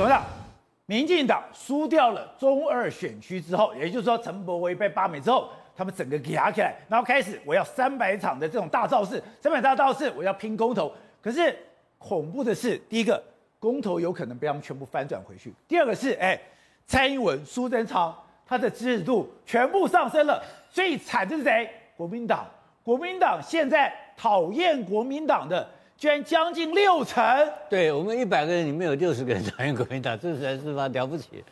董事长，民进党输掉了中二选区之后，也就是说陈柏威被罢免之后，他们整个压起来，然后开始我要三百场的这种大造势，三百大造势，我要拼公投。可是恐怖的是，第一个公投有可能被他们全部翻转回去；第二个是，哎，蔡英文、苏贞昌他的支持度全部上升了。最惨的是谁？国民党。国民党现在讨厌国民党的。居然将近六成，对我们一百个人里面有六十个人讨厌国民党，这实在是蛮了不起。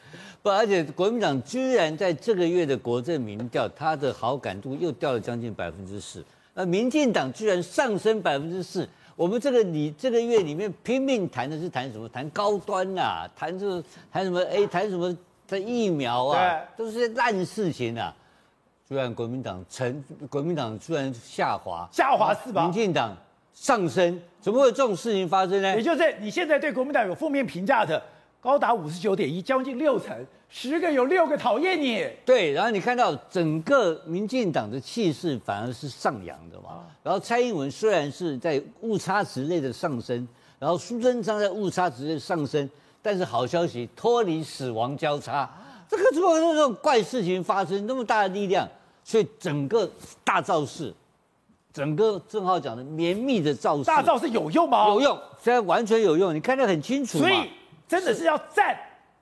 不，而且国民党居然在这个月的国政民调，他的好感度又掉了将近百分之四。那民进党居然上升百分之四。我们这个你这个月里面拼命谈的是谈什么？谈高端呐、啊，谈这个谈什么？哎，谈什么的疫苗啊？都是些烂事情啊。居然国民党成，国民党居然下滑，下滑是吧？民进党。上升，怎么会有这种事情发生呢？也就是你现在对国民党有负面评价的，高达五十九点一，将近六成，十个有六个讨厌你。对，然后你看到整个民进党的气势反而是上扬的嘛。然后蔡英文虽然是在误差值内的上升，然后苏贞昌在误差值内上升，但是好消息脱离死亡交叉，这个怎么会有这种怪事情发生？那么大的力量，所以整个大造势。整个正浩讲的绵密的造势，大造势有用吗？有用，现在完全有用，你看得很清楚。所以真的是要战，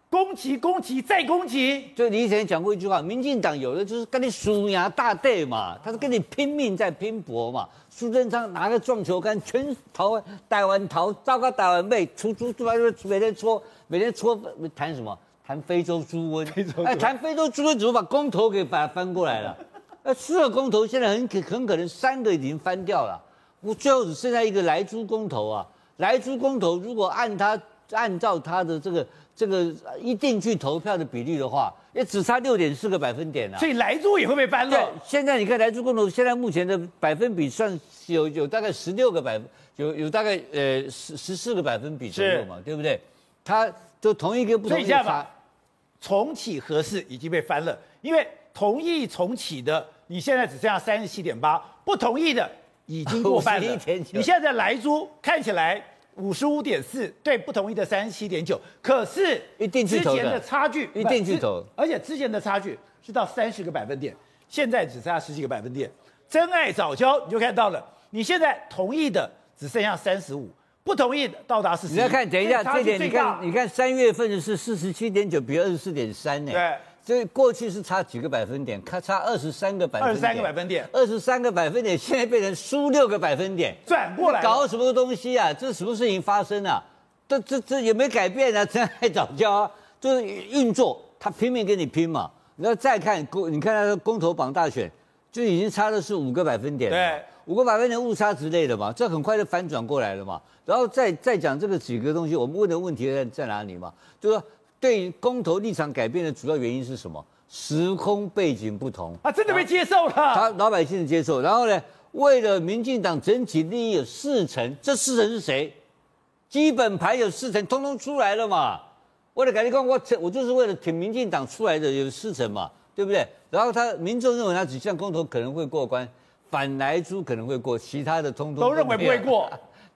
攻击，攻击，再攻击。就你以前讲过一句话，民进党有的就是跟你输牙大队嘛，他是跟你拼命在拼搏嘛。苏贞昌拿个撞球杆，全投台湾投，糟糕台湾妹，出出出来就每天搓，每天搓，谈什么？谈非洲猪瘟。哎，谈非洲猪瘟怎么把公投给把它翻过来了？那四个公投现在很可很可能三个已经翻掉了，我最后只剩下一个莱猪公投啊。莱猪公投如果按他按照他的这个这个一定去投票的比例的话，也只差六点四个百分点啊。所以莱猪也会被翻了。现在你看莱猪公投现在目前的百分比算有有大概十六个百分，有有大概呃十十四个百分比左右嘛，对不对？他就同一个不同意法，重启合适已经被翻了，因为同意重启的。你现在只剩下三十七点八，不同意的已经过半了。你现在莱猪看起来五十五点四，对不同意的三十七点九，可是之前的差距一定去投，而且之前的差距是到三十个百分点，现在只剩下十几个百分点。真爱早教你就看到了，你现在同意的只剩下三十五，不同意的到达四十。你要看，等一下这点，你看，你看三月份的是四十七点九比二十四点三呢。对。所以过去是差几个百分点，差差二十三个百分点，二十三个百分点，二十三个百分点，现在变成输六个百分点，转过来搞什么东西啊？这是什么事情发生啊？这这这也没改变啊？真爱早教啊，就是运作，他拼命跟你拼嘛。你要再看公，你看他的公投榜大选，就已经差的是五个百分点，对，五个百分点误差之类的嘛，这很快就反转过来了嘛。然后再再讲这个几个东西，我们问的问题在在哪里嘛？就是说。对公投立场改变的主要原因是什么？时空背景不同啊，真的被接受了。他老百姓的接受，然后呢，为了民进党整体利益有四成，这四成是谁？基本盘有四成，通通出来了嘛。为了改革，我我就是为了挺民进党出来的有四成嘛，对不对？然后他民众认为他几项公投可能会过关，反莱猪可能会过，其他的通通都，都认为不会过。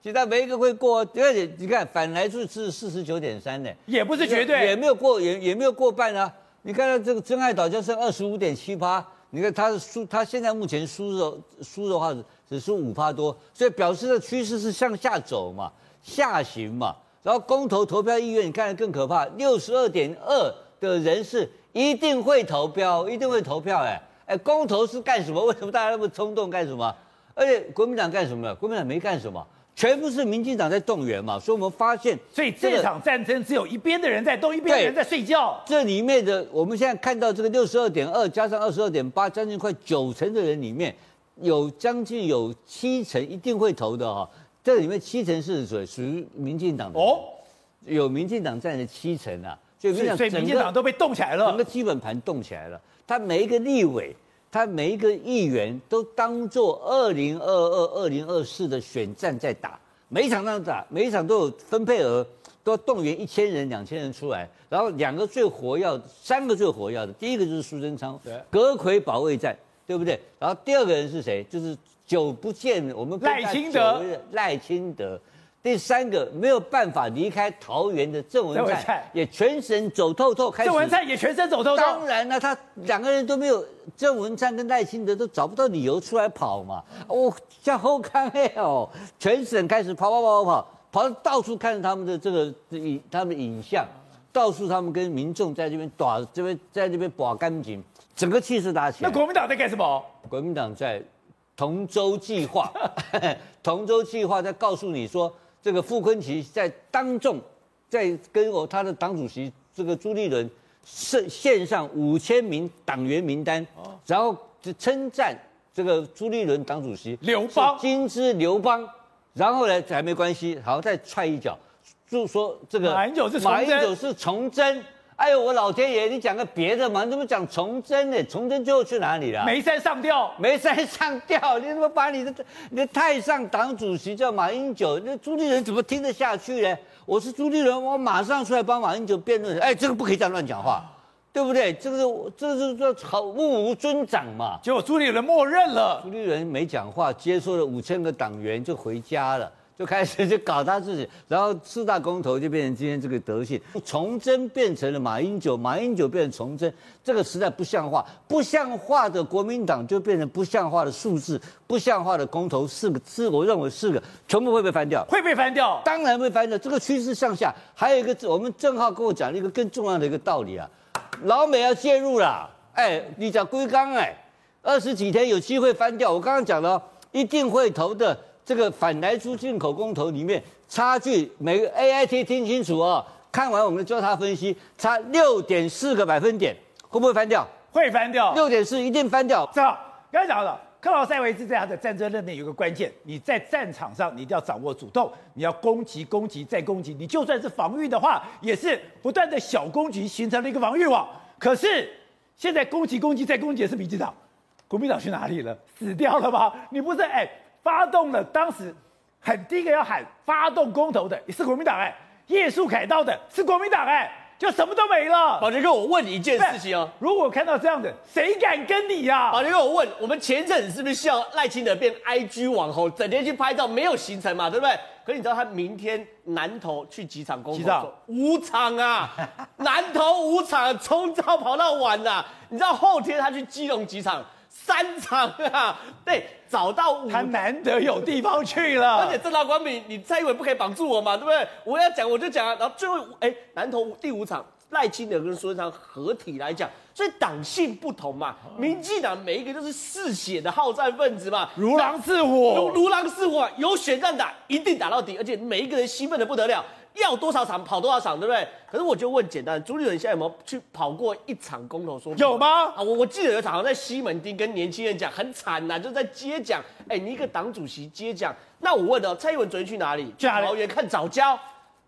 其他没一个会过，而且你看反来是是四十九点三呢，也不是绝对，也没有过，也也没有过半啊。你看到这个真爱岛就剩二十五点七趴，你看他输，他现在目前输的输的话只输五趴多，所以表示的趋势是向下走嘛，下行嘛。然后公投投票意愿你看得更可怕，六十二点二的人是一定会投票，一定会投票哎哎，公投是干什么？为什么大家那么冲动干什么？而且国民党干什么？国民党没干什么。全部是民进党在动员嘛，所以我们发现，所以这场战争只有一边的人在动，一边的人在睡觉。这里面的我们现在看到这个六十二点二加上二十二点八，将近快九成的人里面，有将近有七成一定会投的哈。这里面七成是属属于民进党的哦，有民进党占了七成啊，所以所以民进党都被动起来了，整个基本盘动起来了，他每一个立委。他每一个议员都当做二零二二、二零二四的选战在打，每一场都打，每一场都有分配额，都要动员一千人、两千人出来。然后两个最活跃，三个最活跃的，第一个就是苏贞昌，阁揆保卫战，对不对？然后第二个人是谁？就是久不见我们赖清德，赖清德，第三个没有办法离开桃园的郑文灿，也全省走透透。开始郑文灿也全省走透透。当然了，他两个人都没有，郑文灿跟赖清德都找不到理由出来跑嘛。哦，向后看哎哦，全省开始跑跑跑跑跑，跑到到处看他们的这个影，他们的影像，到处他们跟民众在这边打，这边在这边把干净，整个气势打起来。那国民党在干什么？国民党在同舟计划，同舟计划在告诉你说。这个傅昆奇在当众在跟我他的党主席这个朱立伦是献上五千名党员名单，然后就称赞这个朱立伦党主席刘邦。金枝刘邦，然后呢还没关系，好再踹一脚，就说这个马英九是马英九是从真。哎呦，我老天爷！你讲个别的嘛？你怎么讲崇祯呢？崇祯最后去哪里了？眉山上吊，眉山上吊！你怎么把你的你的太上党主席叫马英九？那朱立伦怎么听得下去呢？我是朱立伦，我马上出来帮马英九辩论。哎，这个不可以这样乱讲话，对不对？这个是这是这好目无尊长嘛。结果朱立伦默认了，朱立伦没讲话，接受了五千个党员就回家了。就开始就搞他自己，然后四大公投就变成今天这个德性，崇祯变成了马英九，马英九变成崇祯，这个实在不像话，不像话的国民党就变成不像话的数字，不像话的公投四个字，我认为四个全部会被翻掉，会被翻掉，当然会翻掉。这个趋势向下，还有一个我们正浩跟我讲了一个更重要的一个道理啊，老美要介入了，哎，你讲龟冈哎，二十几天有机会翻掉，我刚刚讲了，一定会投的。这个反莱猪进口公投里面差距，每个 AIT 听清楚哦，看完我们的交叉分析，差六点四个百分点，会不会翻掉？会翻掉，六点四一定翻掉。这刚才讲了，克劳塞维兹在他的战争论点有个关键，你在战场上你一定要掌握主动，你要攻击、攻击再攻击，你就算是防御的话，也是不断的小攻击形成了一个防御网。可是现在攻击、攻击再攻击的是民进党，国民党去哪里了？死掉了吗？你不是哎？发动了，当时很第一个要喊发动公投的也是国民党哎，叶树凯道的是国民党哎，就什么都没了。宝杰哥，我问你一件事情哦，如果看到这样的，谁敢跟你呀、啊？宝杰哥，我问，我们前阵子是不是笑赖清德变 IG 网红，整天去拍照，没有行程嘛，对不对？可是你知道他明天南投去几场公投？几场？五场啊，南投五场，从早跑到晚呐、啊。你知道后天他去基隆几场？三场啊，对，找到他难得有地方去了，而且正大光明，你蔡英文不可以绑住我嘛，对不对？我要讲我就讲啊，然后最后哎，南投第五场赖清德跟苏贞昌合体来讲，所以党性不同嘛，民进党每一个都是嗜血的好战分子嘛，如狼似虎，如如狼似虎，有选战打，一定打到底，而且每一个人兴奋的不得了。要多少场跑多少场，对不对？可是我就问简单，朱立伦现在有没有去跑过一场公投说？有吗？啊，我我记得有场在西门町跟年轻人讲，很惨呐，就在接讲。哎，你一个党主席接讲，那我问哦，蔡英文昨天去哪里？去桃园看藻礁。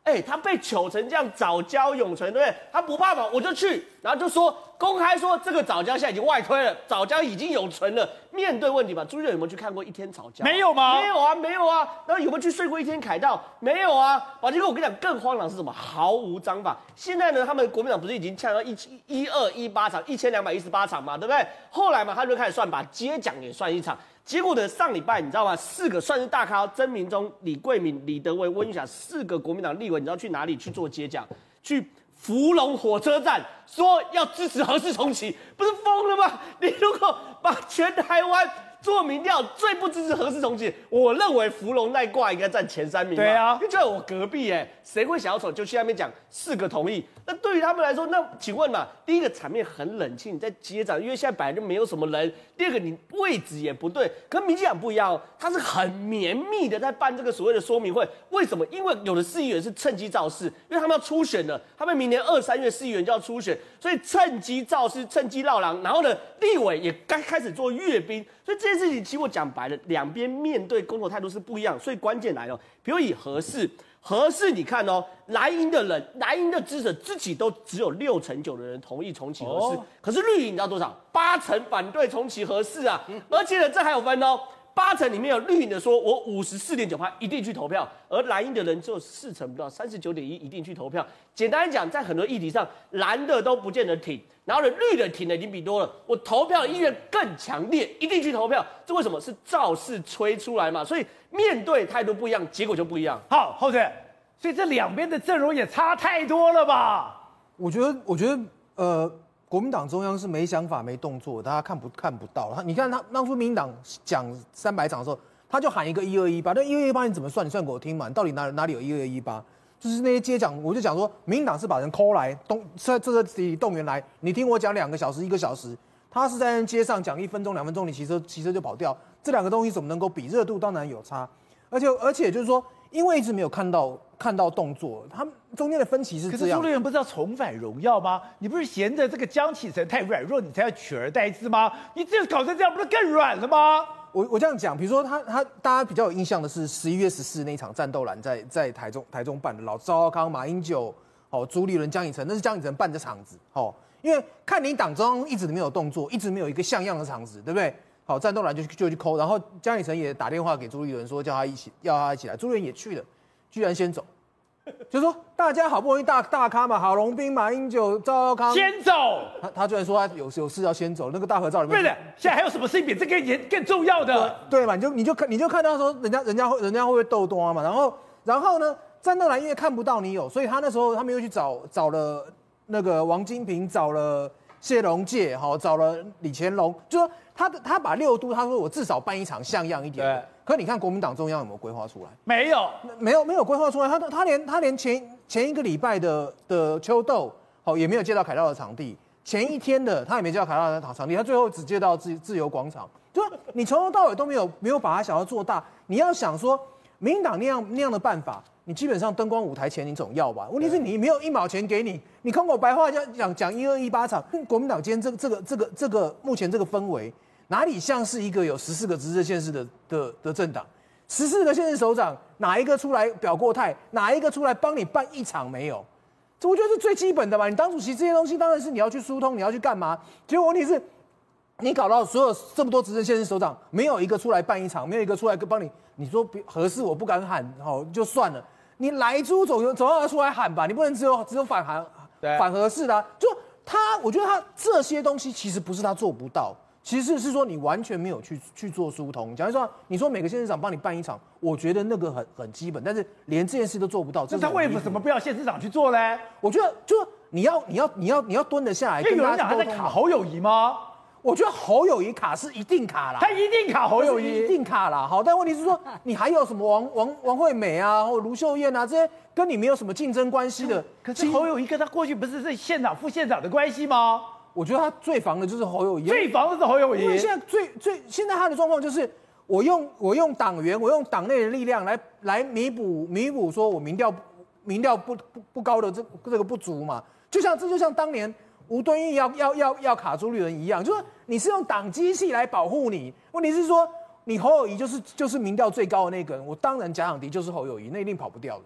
哎，他被糗成这样，早交永存，对不对？他不怕嘛，我就去，然后就说公开说这个早交现在已经外推了，早交已经永存了。面对问题嘛，朱立有没有去看过一天藻礁？没有吗？没有啊，没有啊。然后有没有去睡过一天凯道？没有啊。宝杰哥，我跟你讲，更荒唐是什么？毫无章法。现在呢，他们国民党不是已经抢到一一二一八场，一千两百一十八场嘛，对不对？后来嘛，他就开始算，把接奖也算一场。结果的？上礼拜你知道吗？四个算是大咖，曾铭宗、李桂敏、李德维、温玉霞，四个国民党立委，你知道去哪里去做接讲？去福隆火车站说要支持核四重启，不是疯了吗？你如果把全台湾。做民调最不支持何氏重启，我认为芙蓉那挂应该占前三名。对啊，就在我隔壁哎，谁会想要走就去那边讲四个同意？那对于他们来说，那请问嘛，第一个场面很冷清，你在接长，因为现在本来就没有什么人。第二个你位置也不对，跟民进党不一样哦，他是很绵密的在办这个所谓的说明会。为什么？因为有的市议员是趁机造势，因为他们要初选了，他们明年二三月市议员就要初选，所以趁机造势，趁机绕狼。然后呢，立委也该开始做阅兵，所以这。这件事情其实我讲白了，两边面对公投态度是不一样，所以关键来了。比如以核四，核四你看哦，蓝营的人，蓝营的支持自己都只有六成九的人同意重启核四，可是绿营你知道多少？八成反对重启核四啊！而且呢，这还有分哦，八成里面有绿营的说，我五十四点九趴一定去投票，而蓝营的人只有四成不到，三十九点一一定去投票。简单讲，在很多议题上，蓝的都不见得挺，然后呢，绿的挺的已经比多了。我投票意愿更强烈，一定去投票。这为什么？是造势吹出来嘛？所以面对态度不一样，结果就不一样。好，后者，所以这两边的阵容也差太多了吧？我觉得，我觉得，呃。国民党中央是没想法、没动作，大家看不看不到。他你看他当初民进党讲三百场的时候，他就喊一个一二一八，那一二一八你怎么算？你算给我听嘛？到底哪哪里有一二一八？就是那些街讲，我就讲说，民进党是把人抠来动，在这个里动员来，你听我讲两个小时、一个小时，他是在街上讲一分钟、两分钟，你骑车骑车就跑掉，这两个东西怎么能够比？热度当然有差，而且而且就是说。因为一直没有看到看到动作，他们中间的分歧是这样。可是朱立伦不是要重返荣耀吗？你不是嫌着这个江启臣太软弱，你才要取而代之吗？你这搞成这样，不是更软了吗？我我这样讲，比如说他他大家比较有印象的是十一月十四那场战斗蓝在在台中台中办的，老赵少康、马英九、哦朱立伦、江启臣，那是江启臣办的场子，哦，因为看你党中一直没有动作，一直没有一个像样的场子，对不对？好，战斗蓝就就去抠，然后江启臣也打电话给朱立伦说叫他一起，要他一起来，朱立伦也去了，居然先走，就说大家好不容易大大咖嘛，郝龙斌、马英九、赵少康先走，他他居然说他有有事要先走，那个大合照里面，对的，现在还有什么事情比这个严更重要的？对嘛，你就你就看你就看到说人家人家会人家会不会斗多嘛，然后然后呢，战斗蓝因为看不到你有，所以他那时候他们又去找找了那个王金平，找了谢龙介，好找了李乾隆，就说。他的他把六都，他说我至少办一场像样一点。对。可你看国民党中央有没有规划出来？没有，没有，没有规划出来。他他连他连前前一个礼拜的的秋斗，好也没有借到凯道的场地。前一天的他也没借到凯道的场场地，他最后只借到自自由广场。就你从头到尾都没有没有把它想要做大。你要想说，民进党那样那样的办法。你基本上灯光舞台钱你总要吧？问题是你没有一毛钱给你，你空口白话讲讲讲一二一八场，国民党今天这个这个这个这个目前这个氛围，哪里像是一个有十四个执政县市的的的政党？十四个县市首长哪一个出来表过态？哪一个出来帮你办一场没有？这我觉得是最基本的吧。你当主席这些东西当然是你要去疏通，你要去干嘛？结果问题是，你搞到所有这么多执政县市首长没有一个出来办一场，没有一个出来帮你，你说合适我不敢喊，好就算了。你来猪总总要出来喊吧，你不能只有只有反韩反合适的、啊，就他，我觉得他这些东西其实不是他做不到，其实是说你完全没有去去做疏通。假如说你说每个县市长帮你办一场，我觉得那个很很基本，但是连这件事都做不到，那他为什么不要县市长去做呢？我觉得就你要你要你要你要蹲得下来，因为有人讲他在卡侯友谊吗？我觉得侯友谊卡是一定卡啦，他一定卡侯友谊，一定卡啦。好，但问题是说，你还有什么王王王惠美啊，或卢秀燕啊，这些跟你没有什么竞争关系的。可是侯友谊跟他过去不是是县长副县长的关系吗？我觉得他最防的就是侯友谊，最防的是侯友谊。因为现在最最现在他的状况就是，我用我用党员，我用党内的力量来来弥补弥补，说我民调民调不不不高的这这个不足嘛。就像这就像当年。吴敦义要要要要卡朱立伦一样，就是说你是用党机器来保护你。问题是说，你侯友谊就是就是民调最高的那个人，我当然假想敌就是侯友谊，那一定跑不掉的。